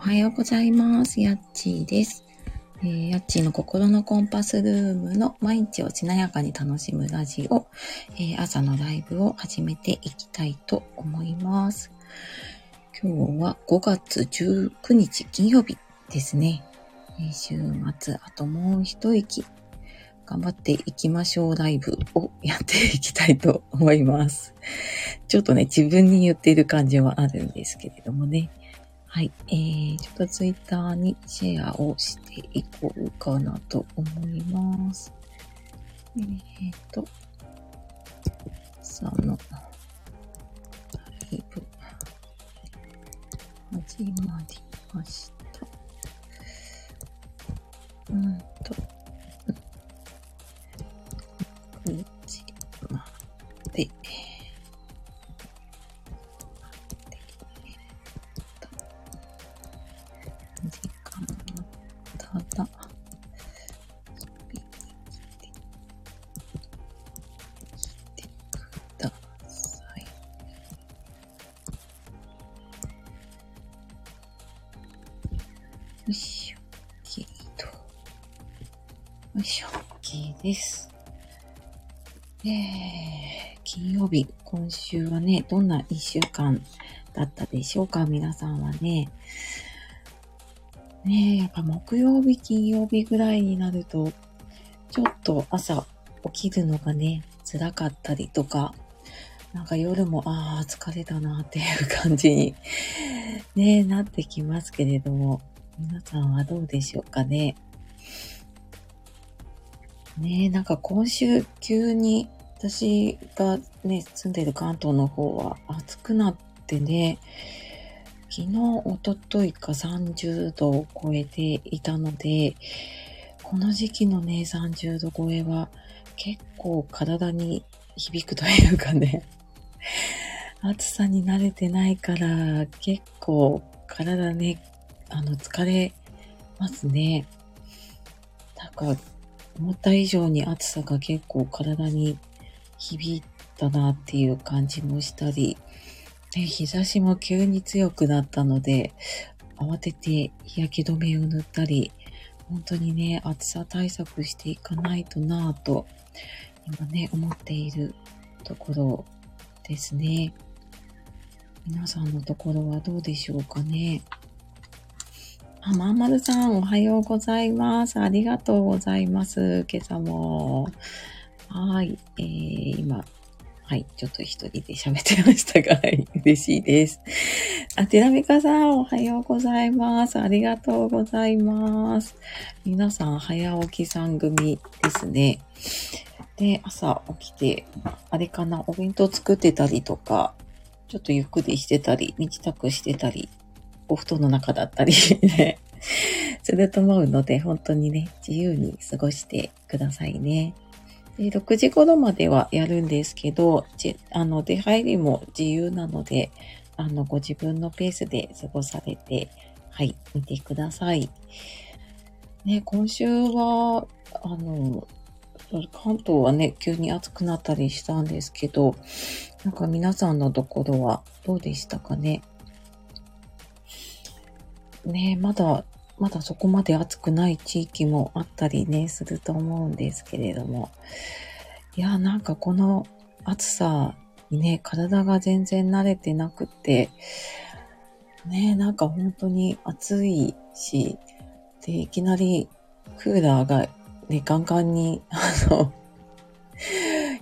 おはようございます。やっちーです。えー、やっちーの心のコンパスルームの毎日をしなやかに楽しむラジオ、えー朝のライブを始めていきたいと思います。今日は5月19日金曜日ですね。えー週末、あともう一息、頑張っていきましょうライブをやっていきたいと思います。ちょっとね、自分に言っている感じはあるんですけれどもね。はい。えー、ちょっとツイッターにシェアをしていこうかなと思います。えーと、さあの、ライブ、始まりました。うんと、9時です。えー、金曜日、今週はね、どんな一週間だったでしょうか？皆さんはね。ね、やっぱ木曜日、金曜日ぐらいになると、ちょっと朝起きるのがね、辛かったりとか、なんか夜も、ああ、疲れたなっていう感じに、ね、なってきますけれども、皆さんはどうでしょうかね？ねえ、なんか今週急に私がね、住んでる関東の方は暑くなってね、昨日、おとといか30度を超えていたので、この時期のね、30度超えは結構体に響くというかね、暑さに慣れてないから結構体ね、あの疲れますね。なんか思った以上に暑さが結構体に響いたなっていう感じもしたり、ね、日差しも急に強くなったので、慌てて日焼け止めを塗ったり、本当にね、暑さ対策していかないとなぁと、今ね、思っているところですね。皆さんのところはどうでしょうかね。あ、まんまるさん、おはようございます。ありがとうございます。今朝も。はい、えー、今、はい、ちょっと一人で喋ってましたが、はい、嬉しいです。あ、てらみかさん、おはようございます。ありがとうございます。皆さん、早起きさん組ですね。で、朝起きて、あれかな、お弁当作ってたりとか、ちょっとゆっくりしてたり、身支度してたり、お布団の中だったり ね、すると思うので、本当にね、自由に過ごしてくださいね。で6時頃まではやるんですけど、あの、出入りも自由なので、あの、ご自分のペースで過ごされて、はい、見てください。ね、今週は、あの、関東はね、急に暑くなったりしたんですけど、なんか皆さんのところはどうでしたかね？ね、まだ、まだそこまで暑くない地域もあったりね、すると思うんですけれども。いや、なんかこの暑さにね、体が全然慣れてなくて、ね、なんか本当に暑いし、で、いきなりクーラーがね、ガンガンに、あの、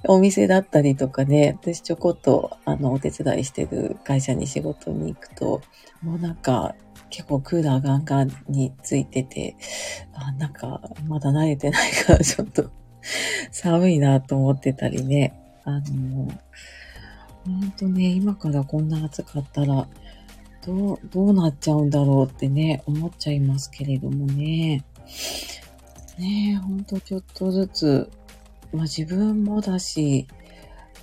お店だったりとかね、私ちょこっと、あの、お手伝いしてる会社に仕事に行くと、もうなんか、結構クーラーガンガンについてて、あなんか、まだ慣れてないから ちょっと寒いなと思ってたりね。あの、ほんとね、今からこんな暑かったら、どう、どうなっちゃうんだろうってね、思っちゃいますけれどもね。ねえ、ほんとちょっとずつ、まあ自分もだし、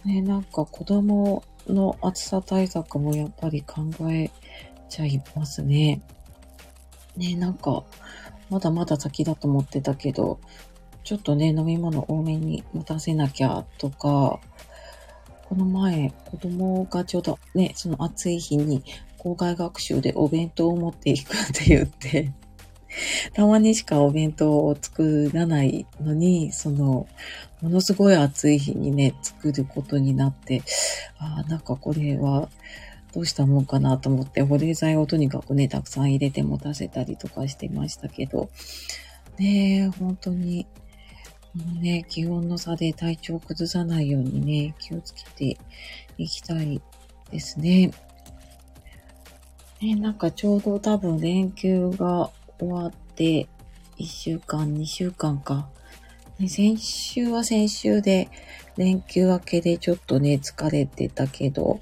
ね、なんか子供の暑さ対策もやっぱり考えちゃいますね。ね、なんか、まだまだ先だと思ってたけど、ちょっとね、飲み物多めに持たせなきゃとか、この前、子供がちょうどね、その暑い日に校外学習でお弁当を持っていくって言って、たまにしかお弁当を作らないのに、その、ものすごい暑い日にね、作ることになって、ああ、なんかこれは、どうしたもんかなと思って、保冷剤をとにかくね、たくさん入れて持たせたりとかしてましたけど、ねえ、本当に、ね、気温の差で体調を崩さないようにね、気をつけていきたいですね。ね、なんかちょうど多分連休が終わって、1週間、2週間か。先週は先週で、連休明けでちょっとね、疲れてたけど、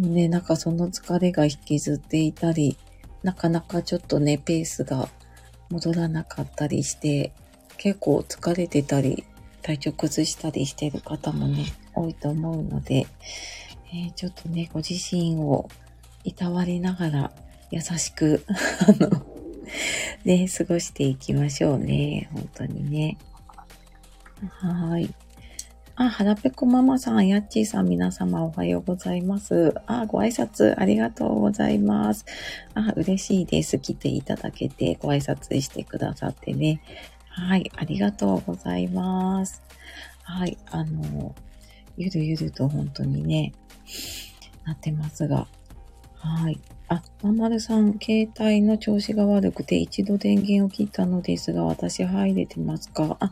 ね、なんかその疲れが引きずっていたり、なかなかちょっとね、ペースが戻らなかったりして、結構疲れてたり、体調崩したりしてる方もね、多いと思うので、えー、ちょっとね、ご自身をいたわりながら優しく あの、ね、過ごしていきましょうね。本当にね。はい。あ、はらぺこママさん、やっちーさん、皆様おはようございます。あ、ご挨拶ありがとうございます。あ、嬉しいです。来ていただけてご挨拶してくださってね。はい、ありがとうございます。はい、あの、ゆるゆると本当にね、なってますが。はい。あ、まんまるさん、携帯の調子が悪くて一度電源を切ったのですが、私入れてますか？あ、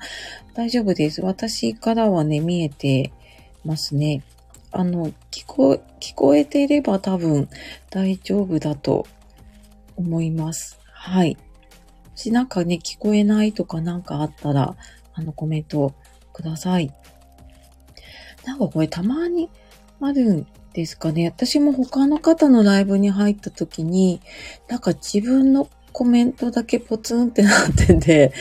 大丈夫です。私からはね、見えてますね。あの、聞こ、聞こえていれば多分大丈夫だと思います。はい。もしなんかね、聞こえないとかなんかあったら、あの、コメントください。なんかこれたまにあるんですかね。私も他の方のライブに入った時に、なんか自分のコメントだけポツンってなってて、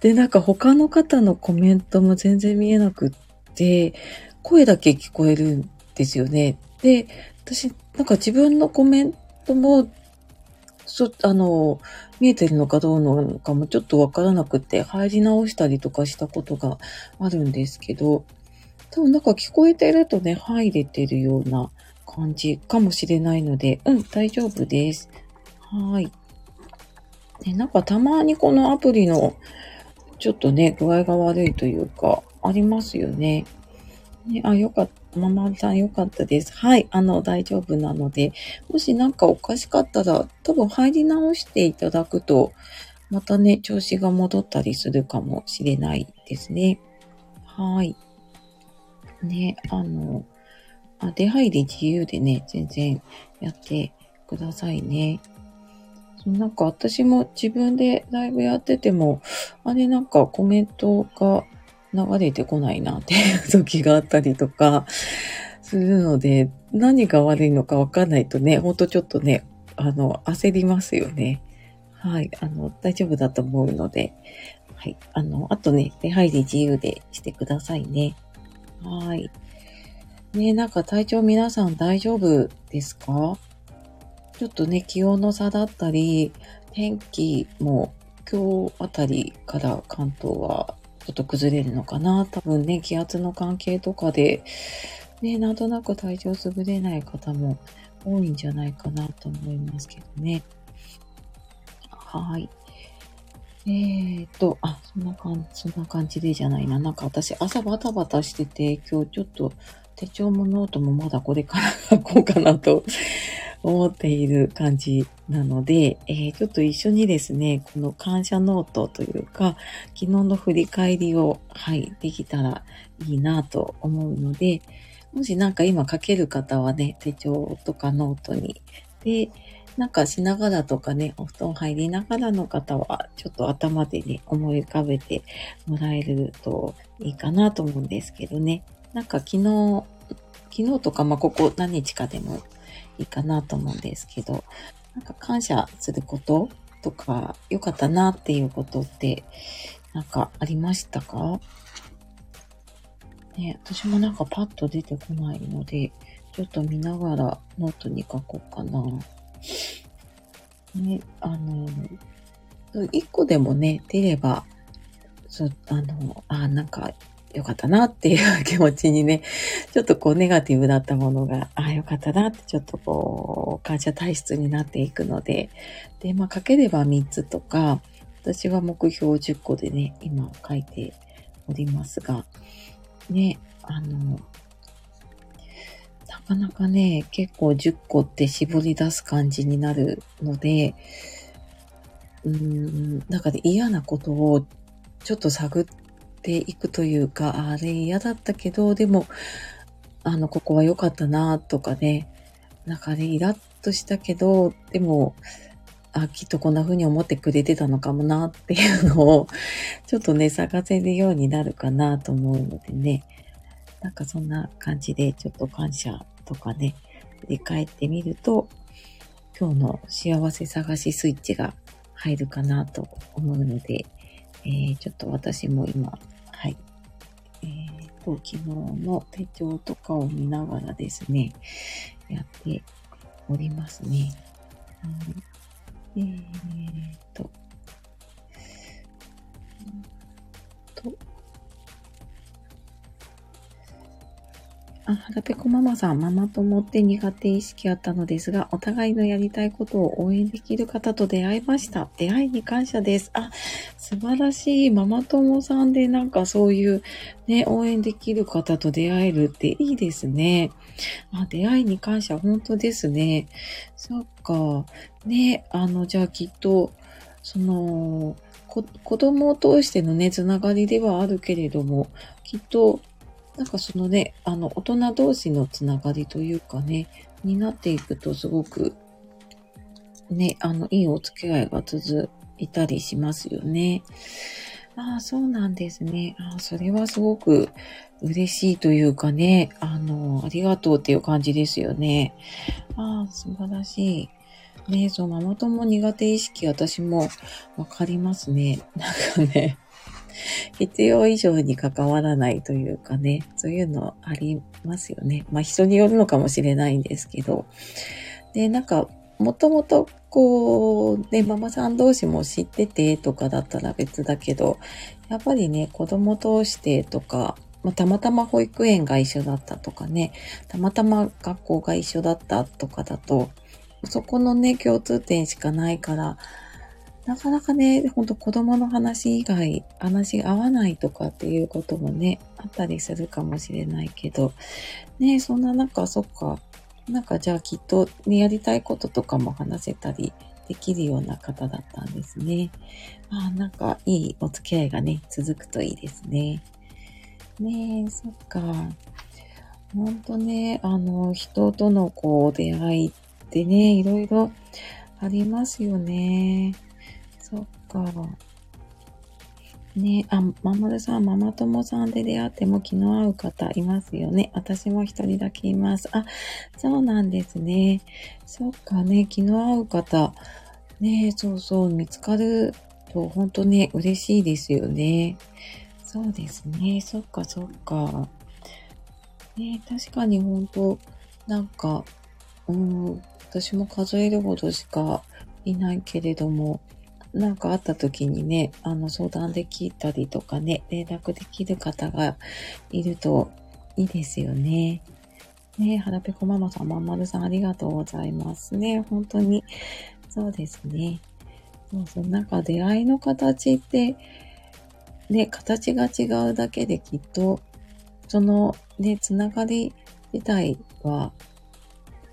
で、なんか他の方のコメントも全然見えなくって、声だけ聞こえるんですよね。で、私、なんか自分のコメントも、そ、あの、見えてるのかどうなのかもちょっとわからなくて、入り直したりとかしたことがあるんですけど、多分なんか聞こえてるとね、入れてるような感じかもしれないので、うん、大丈夫です。はい。ね、なんかたまにこのアプリのちょっとね、具合が悪いというか、ありますよね。ねあ、よかった。ママさんよかったです。はい。あの、大丈夫なので、もしなんかおかしかったら、多分入り直していただくと、またね、調子が戻ったりするかもしれないですね。はい。ね、あの、あ出入り自由でね、全然やってくださいね。なんか私も自分でライブやってても、あれなんかコメントが流れてこないなっていう時があったりとかするので、何が悪いのかわかんないとね、ほんとちょっとね、あの、焦りますよね。はい、あの、大丈夫だと思うので、はい、あの、あとね、出入り自由でしてくださいね。はい。ねなんか体調皆さん大丈夫ですか？ちょっとね、気温の差だったり、天気も今日あたりから関東はちょっと崩れるのかな。多分ね、気圧の関係とかで、ね、なんとなく体調優れない方も多いんじゃないかなと思いますけどね。はい。えーと、あ、そんな感じ、そんな感じでじゃないな。なんか私朝バタバタしてて、今日ちょっと手帳もノートもまだこれから書こうかなと 思っている感じなので、えー、ちょっと一緒にですね、この感謝ノートというか、昨日の振り返りを、はい、できたらいいなと思うので、もしなんか今書ける方はね、手帳とかノートに、で、なんかしながらとかね、お布団入りながらの方は、ちょっと頭でね、思い浮かべてもらえるといいかなと思うんですけどね。なんか昨日、昨日とか、まあ、ここ何日かでもいいかなと思うんですけど、なんか感謝することとか、良かったなっていうことって、なんかありましたか？ね、私もなんかパッと出てこないので、ちょっと見ながらノートに書こうかな。ね、あの、一個でもね、出れば、そ、あの、あ、なんか、よかったなっていう気持ちにね、ちょっとこうネガティブだったものが、ああ、よかったなってちょっとこう、感謝体質になっていくので、で、まあ書ければ3つとか、私は目標10個でね、今書いておりますが、ね、あの、なかなかね、結構10個って絞り出す感じになるので、うーん、なんか、嫌なことをちょっと探っていくというか、あれ嫌だったけど、でも、あの、ここは良かったなとかね、なんかね、イラッとしたけど、でも、あ、きっとこんな風に思ってくれてたのかもなっていうのを、ちょっとね、探せるようになるかなと思うのでね、なんかそんな感じで、ちょっと感謝とかね、振り返ってみると、今日の幸せ探しスイッチが入るかなと思うので、えー、ちょっと私も今、はい、えー、と、昨日の手帳とかを見ながらですね、やっておりますね。はい、えー、と、と、あ、はらぺこママさん、ママ友って苦手意識あったのですが、お互いのやりたいことを応援できる方と出会いました。出会いに感謝です。あ、素晴らしい。ママ友さんでなんかそういうね、応援できる方と出会えるっていいですね。あ、出会いに感謝、本当ですね。そっか。ね、あの、じゃあきっと、その、子供を通してのね、つながりではあるけれども、きっとなんかそのね、あの、大人同士のつながりというかね、になっていくとすごく、ね、あの、いいお付き合いが続いたりしますよね。ああ、そうなんですね。ああ、それはすごく嬉しいというかね、あの、ありがとうっていう感じですよね。ああ、素晴らしい。ねそう、ママ友苦手意識私もわかりますね。なんかね、必要以上に関わらないというかね、そういうのありますよね。まあ人によるのかもしれないんですけど。で、なんか、もともとこう、ね、ママさん同士も知っててとかだったら別だけど、やっぱりね、子供通してとか、まあ、たまたま保育園が一緒だったとかね、たまたま学校が一緒だったとかだと、そこのね、共通点しかないから、なかなかね、ほんと子供の話以外、話合わないとかっていうこともね、あったりするかもしれないけど、ね、そんな中、そっか、なんかじゃあきっとね、やりたいこととかも話せたりできるような方だったんですね。ああ、なんかいいお付き合いがね、続くといいですね。ねえ、そっか。ほんとね、あの、人とのこう出会いってね、いろいろありますよね。そっか。ねあ、ママルさん、ママ友さんで出会っても気の合う方いますよね。私も一人だけいます。あ、そうなんですね。そっかね、気の合う方。ねそうそう、見つかると本当ね、嬉しいですよね。そうですね。そっかそっか。ね確かに本当なんか、うん、私も数えるほどしかいないけれども、なんかあった時にね、あの相談できたりとかね、連絡できる方がいるといいですよね。ねはらぺこママさん、まんまるさんありがとうございますね。本当に、そうですね。そうそう、なんか出会いの形って、ね、形が違うだけできっと、そのね、つながり自体は、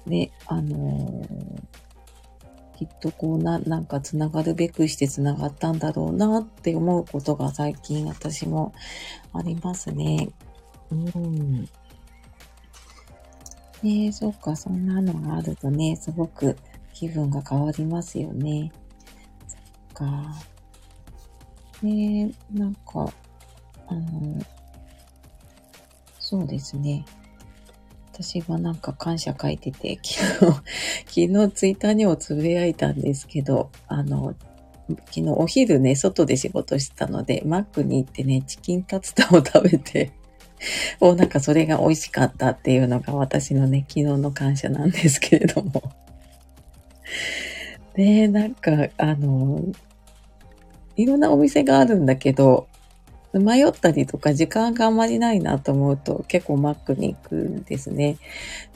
ね、あのーきっとこうな、なんかつながるべくしてつながったんだろうなって思うことが最近私もありますね。うん。ねえ、そっか、そんなのがあるとね、すごく気分が変わりますよね。そっか。ねえ、なんか、あの、そうですね。私はなんか感謝書いてて、昨日、昨日ツイッターにもつぶやいたんですけど、あの、昨日お昼ね、外で仕事してたので、マックに行ってね、チキンタツタを食べて、もうなんかそれが美味しかったっていうのが私のね、昨日の感謝なんですけれども。で、なんか、あの、いろんなお店があるんだけど、迷ったりとか時間があんまりないなと思うと結構マックに行くんですね。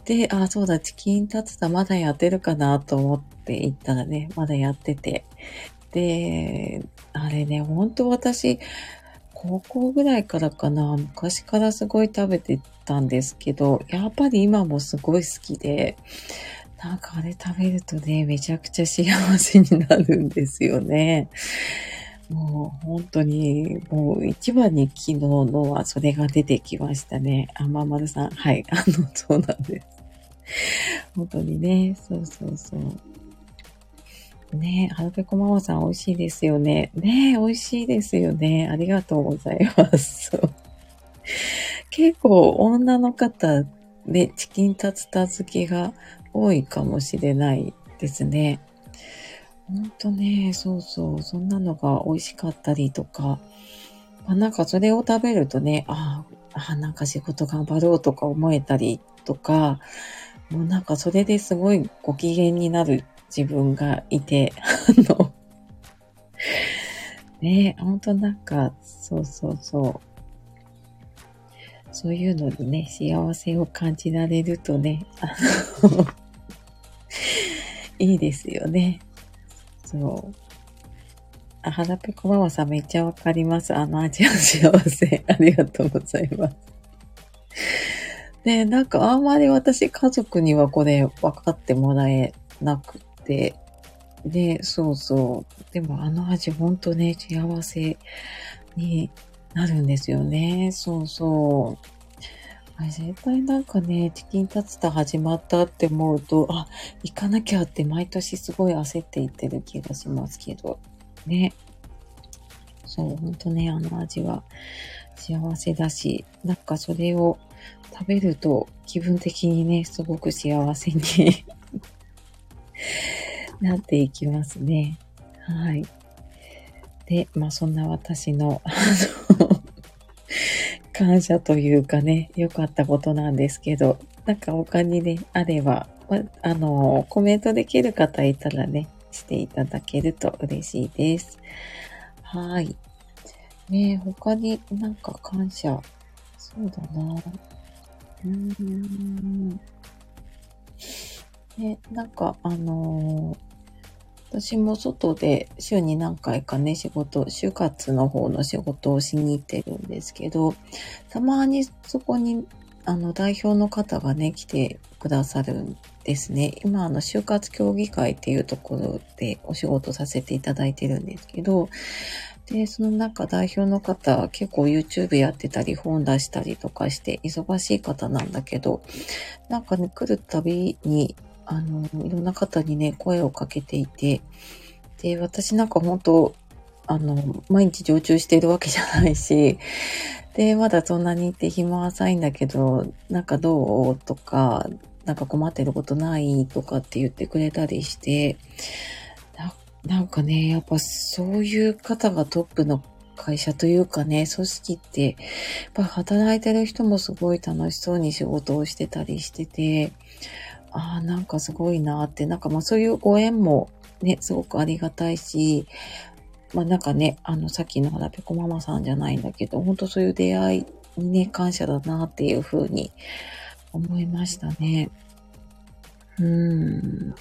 で、あ、そうだ、チキンタツタまだやってるかなと思って行ったらね、まだやってて。で、あれね、本当私、高校ぐらいからかな、昔からすごい食べてたんですけど、やっぱり今もすごい好きで、なんかあれ食べるとね、めちゃくちゃ幸せになるんですよね。もう本当に、もう一番に昨日のはそれが出てきましたね。あ、ままるさん。はい。あの、そうなんです。本当にね、そうそうそう。ねえ、はるぺこママさん美味しいですよね。ねえ、美味しいですよね。ありがとうございます。結構女の方でチキンタツタ好きが多いかもしれないですね。ほんとね、そうそう、そんなのが美味しかったりとか、まあ、なんかそれを食べるとね、ああ、なんか仕事頑張ろうとか思えたりとか、もうなんかそれですごいご機嫌になる自分がいて、あの、ねほんとなんか、そうそうそう。そういうのでね、幸せを感じられるとね、あの。いいですよね。そう。あ、はらぺこママさんめっちゃわかります。あの味は幸せ。ありがとうございます。で、なんかあんまり私家族にはこれ分かってもらえなくて、で、そうそう。でもあの味ほんとね、幸せになるんですよね。そうそう。あれ絶対なんかね、チキンタツタ始まったって思うと、あ、行かなきゃって毎年すごい焦っていってる気がしますけど。ね。そう、ほんとね、あの味は幸せだし、なんかそれを食べると気分的にね、すごく幸せに なっていきますね。はい。で、まあそんな私の、あの感謝というかね、良かったことなんですけど、なんか他にね、あれば、まあの、コメントできる方いたらね、していただけると嬉しいです。はい。ね他になんか感謝？そうだな。うーん。ね、なんかあのー私も外で週に何回かね、仕事、就活の方の仕事をしに行ってるんですけど、たまにそこに、あの、代表の方がね、来てくださるんですね。今、あの、就活協議会っていうところでお仕事させていただいてるんですけど、で、その中代表の方、結構 YouTube やってたり、本出したりとかして、忙しい方なんだけど、なんかね、来るたびに、あの、いろんな方にね、声をかけていて、で、私なんか本当あの、毎日常駐しているわけじゃないし、で、まだそんなにって暇は浅いんだけど、なんかどうとか、なんか困ってることないとかって言ってくれたりして、ななんかね、やっぱそういう方がトップの会社というかね、組織って、やっぱ働いてる人もすごい楽しそうに仕事をしてたりしてて、ああ、なんかすごいなって、なんかまあそういうご縁もね、すごくありがたいし、まあなんかね、あのさっきのラペコママさんじゃないんだけど、本当そういう出会いにね、感謝だなっていうふうに思いましたね。うん。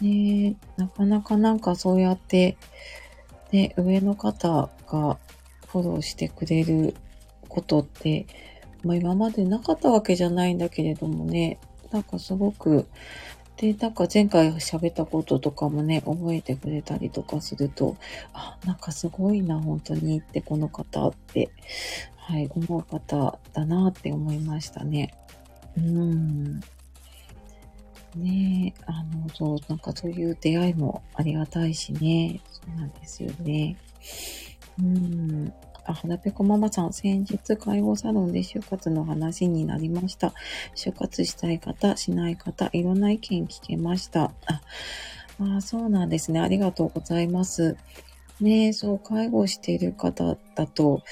ねなかなかなんかそうやって、ね、上の方がフォローしてくれることって、まあ今までなかったわけじゃないんだけれどもね、なんかすごく、で、なんか前回喋ったこととかもね、覚えてくれたりとかすると、あ、なんかすごいな、本当にってこの方って、はい、思う方だなって思いましたね。うん。ねえ、あの、そう、なんかそういう出会いもありがたいしね。そうなんですよね。うん。あ、花ぺこママさん、先日介護サロンで就活の話になりました。就活したい方、しない方、いろんな意見聞けました。あ、あそうなんですね。ありがとうございます。ねそう、介護している方だと、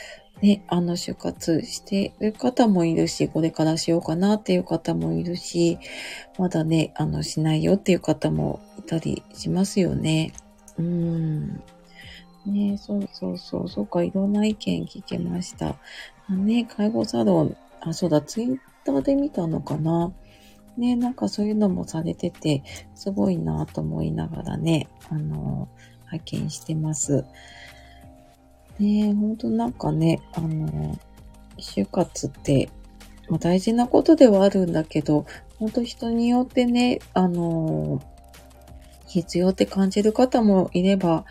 ね、あの、就活している方もいるし、これからしようかなっていう方もいるし、まだね、あの、しないよっていう方もいたりしますよね。うん。ねそうそうそう、そうか、いろんな意見聞けました。あね、介護サロン、あ、そうだ、ツイッターで見たのかな。ね、なんかそういうのもされてて、すごいなと思いながらね、あの、拝見してます。ねほんとなんかね、あの、就活って、まあ、大事なことではあるんだけど、本当人によってね、あの、必要って感じる方もいれば、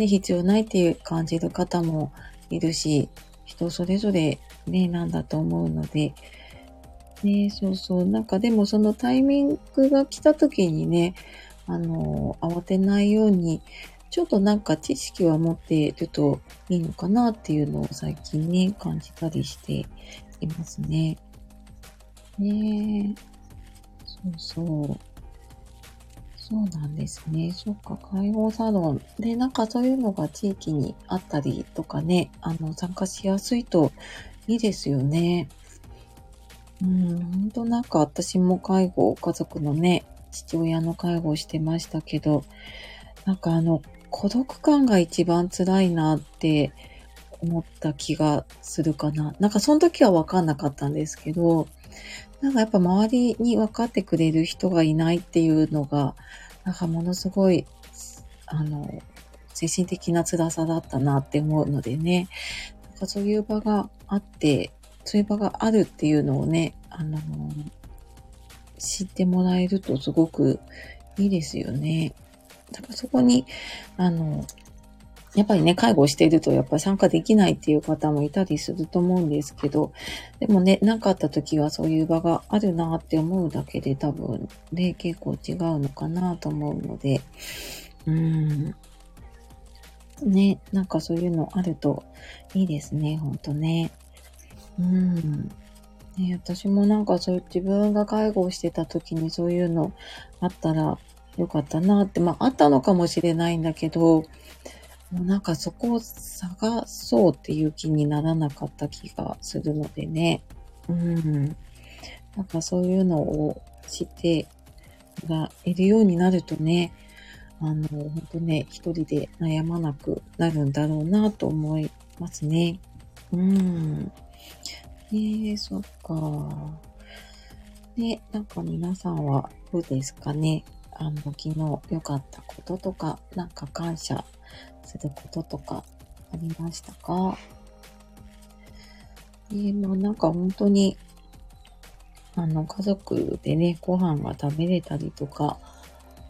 ね、必要ないっていう感じる方もいるし、人それぞれね、なんだと思うので、ね、そうそう。なんかでもそのタイミングが来た時にね、あの、慌てないように、ちょっとなんか知識は持っているといいのかなっていうのを最近ね、感じたりしていますね。ね。そうそう。そうなんですね。そっか、介護サロン。で、なんかそういうのが地域にあったりとかね、あの、参加しやすいといいですよね。うん、ほんとなんか私も介護、家族のね、父親の介護をしてましたけど、なんかあの、孤独感が一番辛いなって思った気がするかな。なんかその時はわかんなかったんですけど、なんかやっぱ周りに分かってくれる人がいないっていうのが、なんかものすごい、あの、精神的な辛さだったなって思うのでね、なんかそういう場があって、そういう場があるっていうのをね、あの、知ってもらえるとすごくいいですよね。だからそこに、あの、やっぱりね、介護しているとやっぱり参加できないっていう方もいたりすると思うんですけど、でもね、何かった時はそういう場があるなって思うだけで多分ね、結構違うのかなと思うので、うん。ね、なんかそういうのあるといいですね、ほんとね。うん。ね、私もなんかそういう自分が介護してた時にそういうのあったらよかったなって、まああったのかもしれないんだけど、もうなんかそこを探そうっていう気にならなかった気がするのでね。うん。なんかそういうのを知ってがいるようになるとね、あの、本当ね、一人で悩まなくなるんだろうなと思いますね。うん。えー、そっか。ね、なんか皆さんはどうですかね？あの、昨日良かったこととか、なんか感謝することとかありましたか？えー、まあなんか本当に、あの、家族でね、ご飯が食べれたりとか、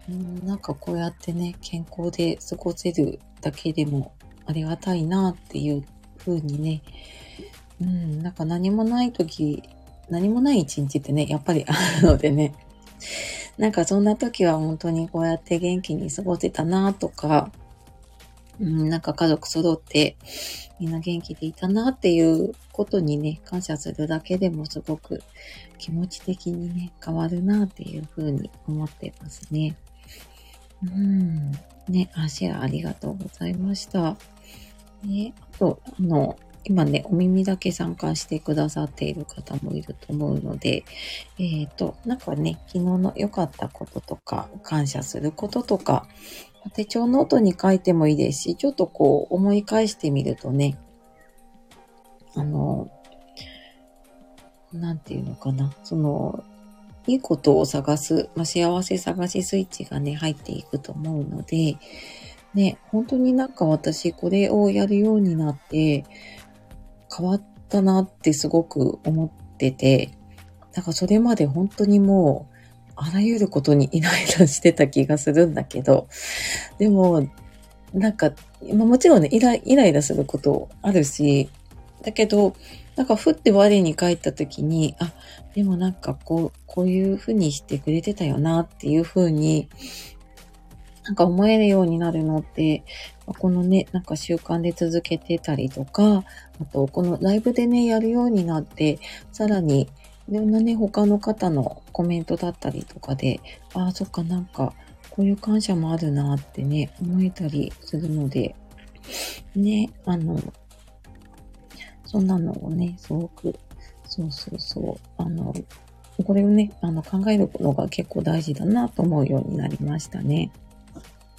うん、なんかこうやってね、健康で過ごせるだけでもありがたいなっていう風にね、うん、なんか何もない時、何もない一日ってね、やっぱり あるのでね、なんかそんな時は本当にこうやって元気に過ごせたなとか、うん、なんか家族揃ってみんな元気でいたなっていうことにね、感謝するだけでもすごく気持ち的にね、変わるなっていうふうに思ってますね。うん。ね、あ、シェアありがとうございました。ね、あと、あの、今ね、お耳だけ参加してくださっている方もいると思うので、えっ、ー、と、なんかね、昨日の良かったこととか、感謝することとか、手帳ノートに書いてもいいですし、ちょっとこう思い返してみるとね、あの、なんていうのかな、その、いいことを探す、まあ、幸せ探しスイッチがね、入っていくと思うので、ね、本当になんか私これをやるようになって、変わったなってすごく思ってて、なんかそれまで本当にもう、あらゆることにイライラしてた気がするんだけど、でも、なんか、まあ、もちろんねイラ、イライラすることあるし、だけど、なんか、ふって我に返った時に、あ、でもなんかこう、こういうふうにしてくれてたよなっていうふうに、なんか思えるようになるのって、このね、なんか習慣で続けてたりとか、あと、このライブでね、やるようになって、さらに、いろんなね、他の方のコメントだったりとかで、ああ、そっか、なんか、こういう感謝もあるなってね、思えたりするので、ね、あの、そんなのをね、すごく、そうそうそう、あの、これをね、あの、考えるのが結構大事だなと思うようになりましたね。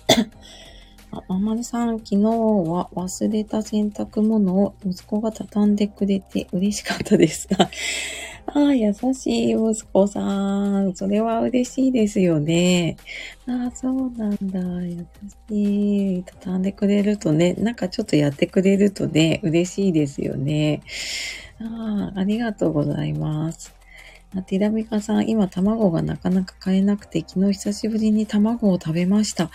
あ、ままるさん、昨日は忘れた洗濯物を息子が畳んでくれて嬉しかったです。ああ、優しい息子さん。それは嬉しいですよね。ああ、そうなんだ。優しい。畳んでくれるとね、なんかちょっとやってくれるとね、嬉しいですよね。ああ、ありがとうございます。ティラミカさん、今卵がなかなか買えなくて、昨日久しぶりに卵を食べました。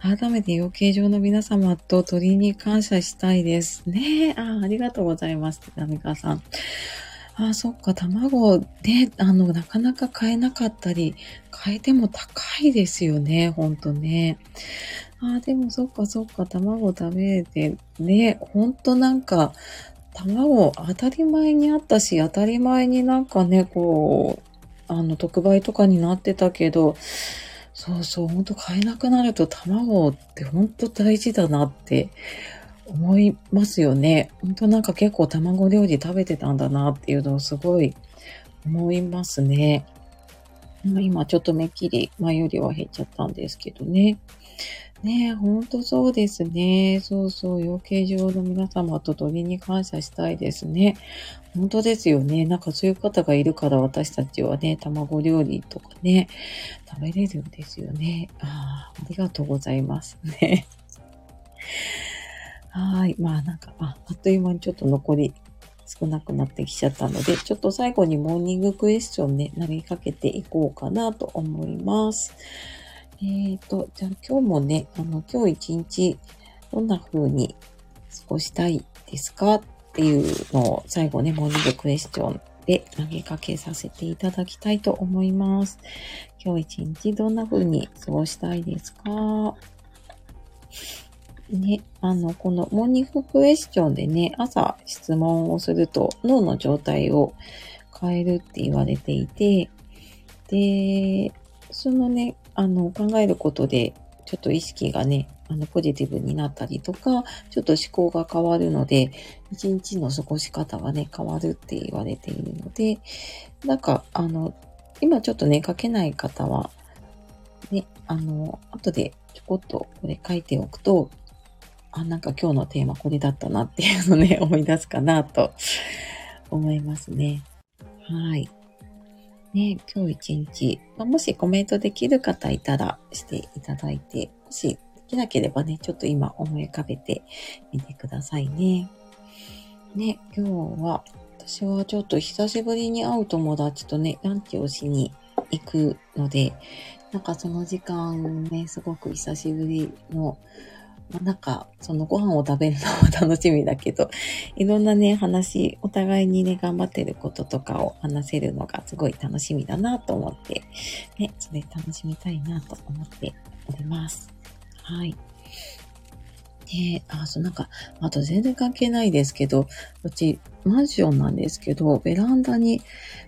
改めて養鶏場の皆様と鳥に感謝したいです。ねあありがとうございます、ティラミカさん。あ、そっか、卵で、あの、なかなか買えなかったり、買えても高いですよね、ほんとね。あ、でもそっかそっか、卵食べて、ね、ほんとなんか、卵当たり前にあったし、当たり前になんかね、こう、あの、特売とかになってたけど、そうそう、ほんと買えなくなると卵ってほんと大事だなって思いますよね。本当なんか結構卵料理食べてたんだなっていうのをすごい思いますね。今ちょっとめっきり前よりは減っちゃったんですけどね。ねえ、ほんとそうですね。そうそう、養鶏場の皆様と鳥に感謝したいですね。本当ですよね。なんかそういう方がいるから私たちはね、卵料理とかね、食べれるんですよね。ああ、ありがとうございますね。はい。まあなんか、あ、あっという間にちょっと残り少なくなってきちゃったので、ちょっと最後にモーニングクエスチョンね、投げかけていこうかなと思います。えっ、ー、と、じゃあ今日もね、あの、今日一日どんな風に過ごしたいですかっていうのを最後ね、モーニングクエスチョンで投げかけさせていただきたいと思います。今日一日どんな風に過ごしたいですか？ね、あの、このモーニングクエスチョンでね、朝質問をすると脳の状態を変えるって言われていて、で、そのね、あの、考えることで、ちょっと意識がね、あの、ポジティブになったりとか、ちょっと思考が変わるので、一日の過ごし方がね、変わるって言われているので、なんか、あの、今ちょっとね、書けない方は、ね、あの、後でちょこっとこれ書いておくと、あ、なんか今日のテーマこれだったなっていうのね、思い出すかなと思いますね。はい。ね、今日一日、まあ、もしコメントできる方いたらしていただいて、もしできなければね、ちょっと今思い浮かべてみてくださいね。ね、今日は、私はちょっと久しぶりに会う友達とね、ランチをしに行くので、なんかその時間ね、すごく久しぶりのまあ、なんか、そのご飯を食べるのも楽しみだけど、いろんなね、話、お互いにね、頑張ってることとかを話せるのがすごい楽しみだなと思って、ね、それ楽しみたいなと思っております。はい。で、あ、そう、なんか、あと全然関係ないですけど、うち、マンションなんですけど、ベランダに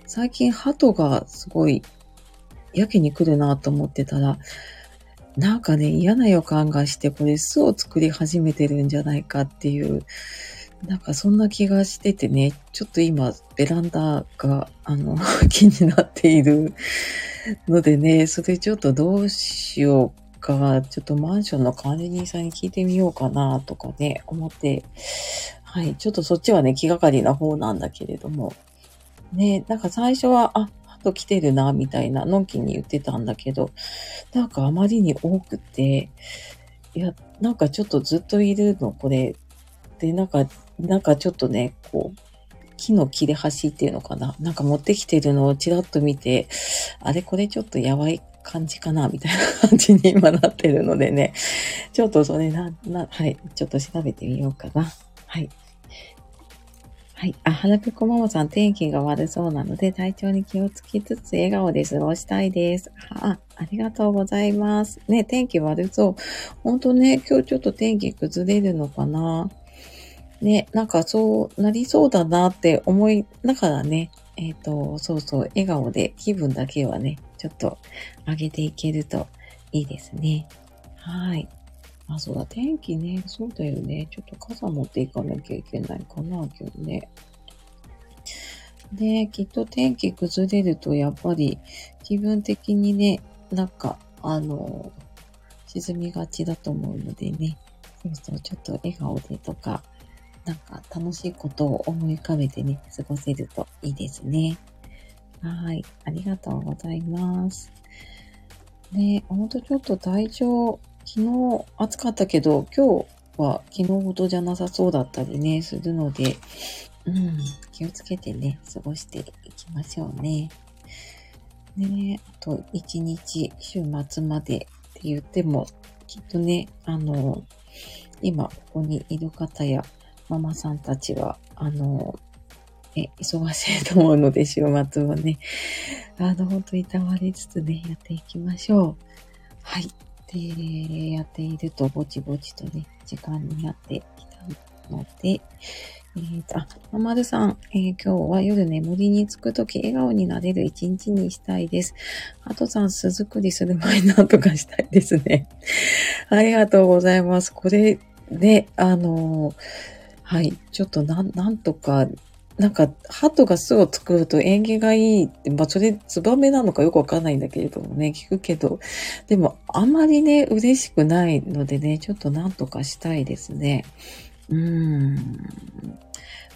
最近鳩がすごい、やけに来るなと思ってたら、なんかね、嫌な予感がして、これ巣を作り始めてるんじゃないかっていう、なんかそんな気がしててね、ちょっと今、ベランダが、あの、気になっているのでね、それちょっとどうしようか、ちょっとマンションの管理人さんに聞いてみようかな、とかね、思って、はい、ちょっとそっちはね、気がかりな方なんだけれども、ね、なんか最初は、あ、と来てるな、みたいな、のんきに言ってたんだけど、なんかあまりに多くて、いや、なんかちょっとずっといるの、これ。で、なんか、なんかちょっとね、こう、木の切れ端っていうのかななんか持ってきてるのをちらっと見て、あれこれちょっとやばい感じかなみたいな感じに今なってるのでね。ちょっとそれな、な、はい。ちょっと調べてみようかな。はい。はい。あ、花ぺこももさん、天気が悪そうなので、体調に気をつけつつ笑顔で過ごしたいです。あ、ありがとうございます。ね、天気悪そう。ほんとね、今日ちょっと天気崩れるのかな。ね、なんかそうなりそうだなって思いながらね、えっ、ー、と、そうそう、笑顔で気分だけはね、ちょっと上げていけるといいですね。はい。あ、そうだ、天気ね。そうだよね。ちょっと傘持っていかなきゃいけないかな、今日ね。で、きっと天気崩れると、やっぱり気分的にね、なんか、あの、沈みがちだと思うのでね。そうそう、ちょっと笑顔でとか、なんか楽しいことを思い浮かべてね、過ごせるといいですね。はい。ありがとうございます。ね、ほんとちょっと体調、昨日暑かったけど、今日は昨日ほどじゃなさそうだったりね、するので、うん、気をつけてね、過ごしていきましょうね。ねあと1日、週末までって言っても、きっとね、あの、今ここにいる方やママさんたちは、あの、え、忙しいと思うので、週末はね、あの、本当にたまりつつね、やっていきましょう。はい。で、やっていると、ぼちぼちとね、時間になってきたので、えーと、あ、ままるさん、えー、今日は夜眠りにつくとき笑顔になれる一日にしたいです。あとさん、巣作りする前なんとかしたいですね。ありがとうございます。これで、あのー、はい、ちょっとなん、なんとか、なんか、鳩が巣を作ると縁起がいいって、まあ、それ、ツバメなのかよくわかんないんだけれどもね、聞くけど、でも、あまりね、嬉しくないのでね、ちょっとなんとかしたいですね。うーん。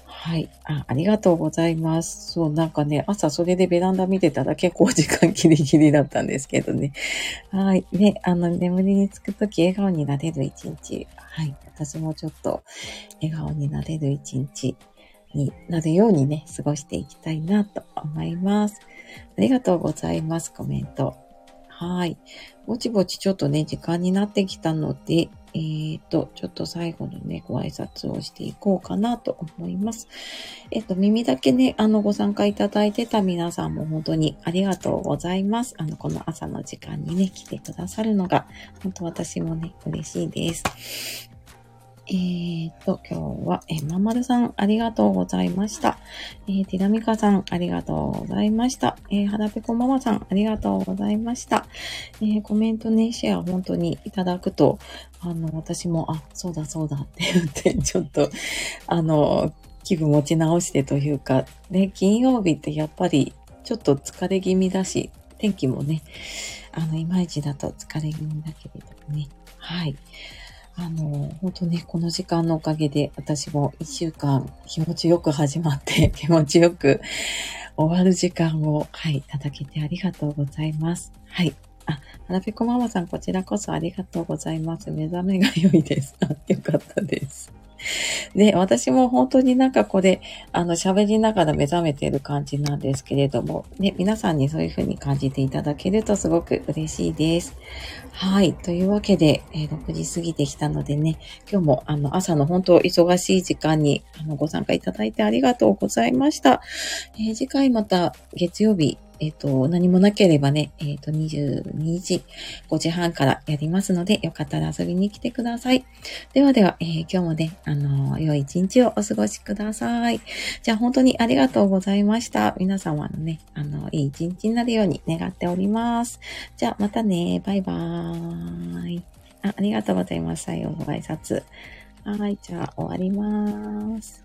はい。あ、ありがとうございます。そう、なんかね、朝それでベランダ見てたら結構時間ギリギリだったんですけどね。はい。ね、あの、眠りにつくとき笑顔になれる一日。はい。私もちょっと笑顔になれる一日になるようにね、過ごしていきたいなと思います。ありがとうございます。コメント。はい。ぼちぼちちょっとね、時間になってきたので、えーと、ちょっと最後のね、ご挨拶をしていこうかなと思います。えっ、ー、と、耳だけね、あの、ご参加いただいてた皆さんも本当にありがとうございます。あの、この朝の時間にね、来てくださるのが、本当私もね、嬉しいです。えーと、今日は、えまんまるさん、ありがとうございました。えー、ティラミカさん、ありがとうございました。えー、はらぺこママさん、ありがとうございました。えー、コメントね、シェア本当にいただくと、あの、私も、あ、そうだそうだって言って、ちょっと、あの、気分持ち直してというか、ね、金曜日ってやっぱり、ちょっと疲れ気味だし、天気もね、あの、いまいちだと疲れ気味だけれどもね、はい。あの、本当ね、この時間のおかげで私も一週間気持ちよく始まって 気持ちよく終わる時間を、はい、いただけてありがとうございます。はい。あ、はらぺこママさん、こちらこそありがとうございます。目覚めが良いです。あよかったです。で、私も本当になんかこれ、あの、喋りながら目覚めてる感じなんですけれども、ね、皆さんにそういうふうに感じていただけるとすごく嬉しいです。はい。というわけで、えー、6時過ぎてきたのでね、今日もあの、朝の本当忙しい時間にあのご参加いただいてありがとうございました。えー、次回また月曜日、えっ、ー、と、何もなければね、えっ、ー、と、22時、5時半からやりますので、よかったら遊びに来てください。ではでは、えー、今日もね、あの良い一日をお過ごしください。じゃあ、本当にありがとうございました。皆様のね、あの、いい一日になるように願っております。じゃあ、またね、バイバーイ。あありがとうございます。最後の挨拶。はい、じゃあ、終わります。